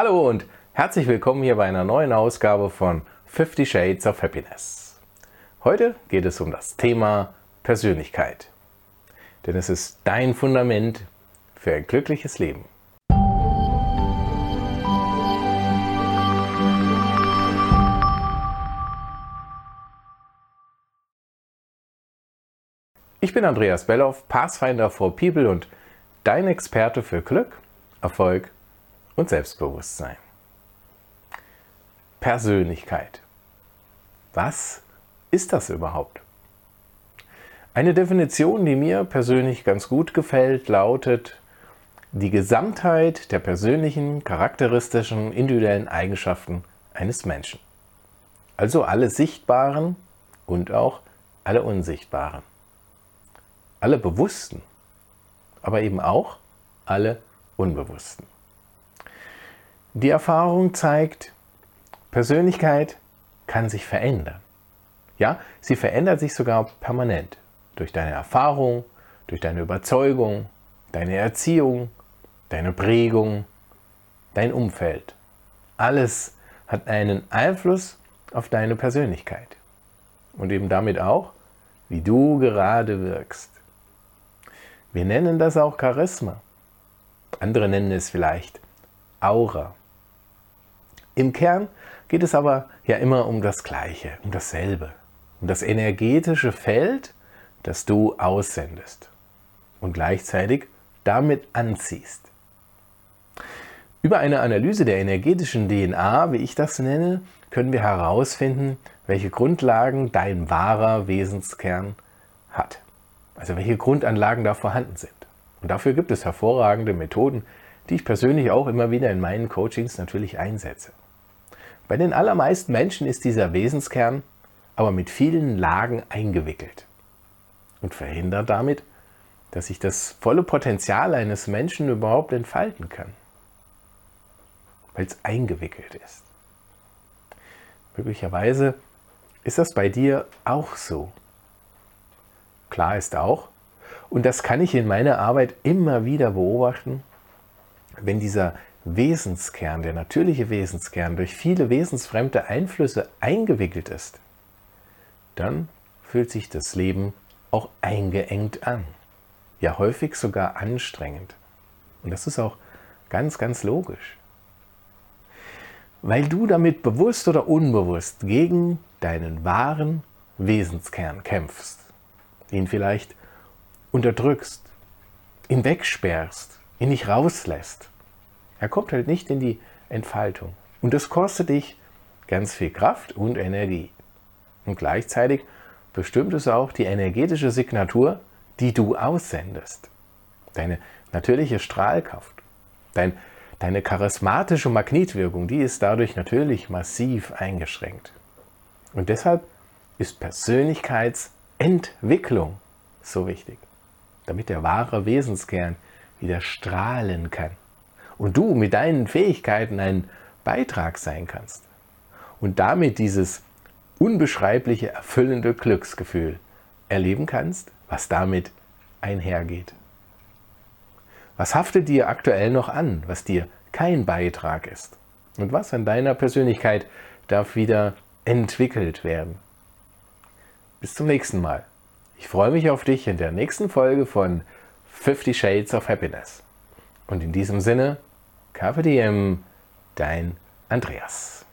Hallo und herzlich willkommen hier bei einer neuen Ausgabe von 50 Shades of Happiness. Heute geht es um das Thema Persönlichkeit. Denn es ist dein Fundament für ein glückliches Leben. Ich bin Andreas Belloff, Pathfinder for People und dein Experte für Glück, Erfolg und Selbstbewusstsein. Persönlichkeit. Was ist das überhaupt? Eine Definition, die mir persönlich ganz gut gefällt, lautet die Gesamtheit der persönlichen, charakteristischen, individuellen Eigenschaften eines Menschen. Also alle sichtbaren und auch alle unsichtbaren. Alle bewussten, aber eben auch alle unbewussten. Die Erfahrung zeigt, Persönlichkeit kann sich verändern. Ja, sie verändert sich sogar permanent durch deine Erfahrung, durch deine Überzeugung, deine Erziehung, deine Prägung, dein Umfeld. Alles hat einen Einfluss auf deine Persönlichkeit und eben damit auch, wie du gerade wirkst. Wir nennen das auch Charisma. Andere nennen es vielleicht Aura. Im Kern geht es aber ja immer um das Gleiche, um dasselbe, um das energetische Feld, das du aussendest und gleichzeitig damit anziehst. Über eine Analyse der energetischen DNA, wie ich das nenne, können wir herausfinden, welche Grundlagen dein wahrer Wesenskern hat. Also welche Grundanlagen da vorhanden sind. Und dafür gibt es hervorragende Methoden, die ich persönlich auch immer wieder in meinen Coachings natürlich einsetze. Bei den allermeisten Menschen ist dieser Wesenskern aber mit vielen Lagen eingewickelt und verhindert damit, dass sich das volle Potenzial eines Menschen überhaupt entfalten kann, weil es eingewickelt ist. Möglicherweise ist das bei dir auch so. Klar ist auch, und das kann ich in meiner Arbeit immer wieder beobachten, wenn dieser Wesenskern, der natürliche Wesenskern, durch viele wesensfremde Einflüsse eingewickelt ist, dann fühlt sich das Leben auch eingeengt an. Ja, häufig sogar anstrengend. Und das ist auch ganz, ganz logisch. Weil du damit bewusst oder unbewusst gegen deinen wahren Wesenskern kämpfst, ihn vielleicht unterdrückst, ihn wegsperrst, ihn nicht rauslässt. Er kommt halt nicht in die Entfaltung. Und das kostet dich ganz viel Kraft und Energie. Und gleichzeitig bestimmt es auch die energetische Signatur, die du aussendest. Deine natürliche Strahlkraft, dein, deine charismatische Magnetwirkung, die ist dadurch natürlich massiv eingeschränkt. Und deshalb ist Persönlichkeitsentwicklung so wichtig, damit der wahre Wesenskern wieder strahlen kann und du mit deinen Fähigkeiten ein Beitrag sein kannst und damit dieses unbeschreibliche, erfüllende Glücksgefühl erleben kannst, was damit einhergeht. Was haftet dir aktuell noch an, was dir kein Beitrag ist? Und was an deiner Persönlichkeit darf wieder entwickelt werden? Bis zum nächsten Mal. Ich freue mich auf dich in der nächsten Folge von 50 Shades of Happiness. Und in diesem Sinne, KVDM, dein Andreas.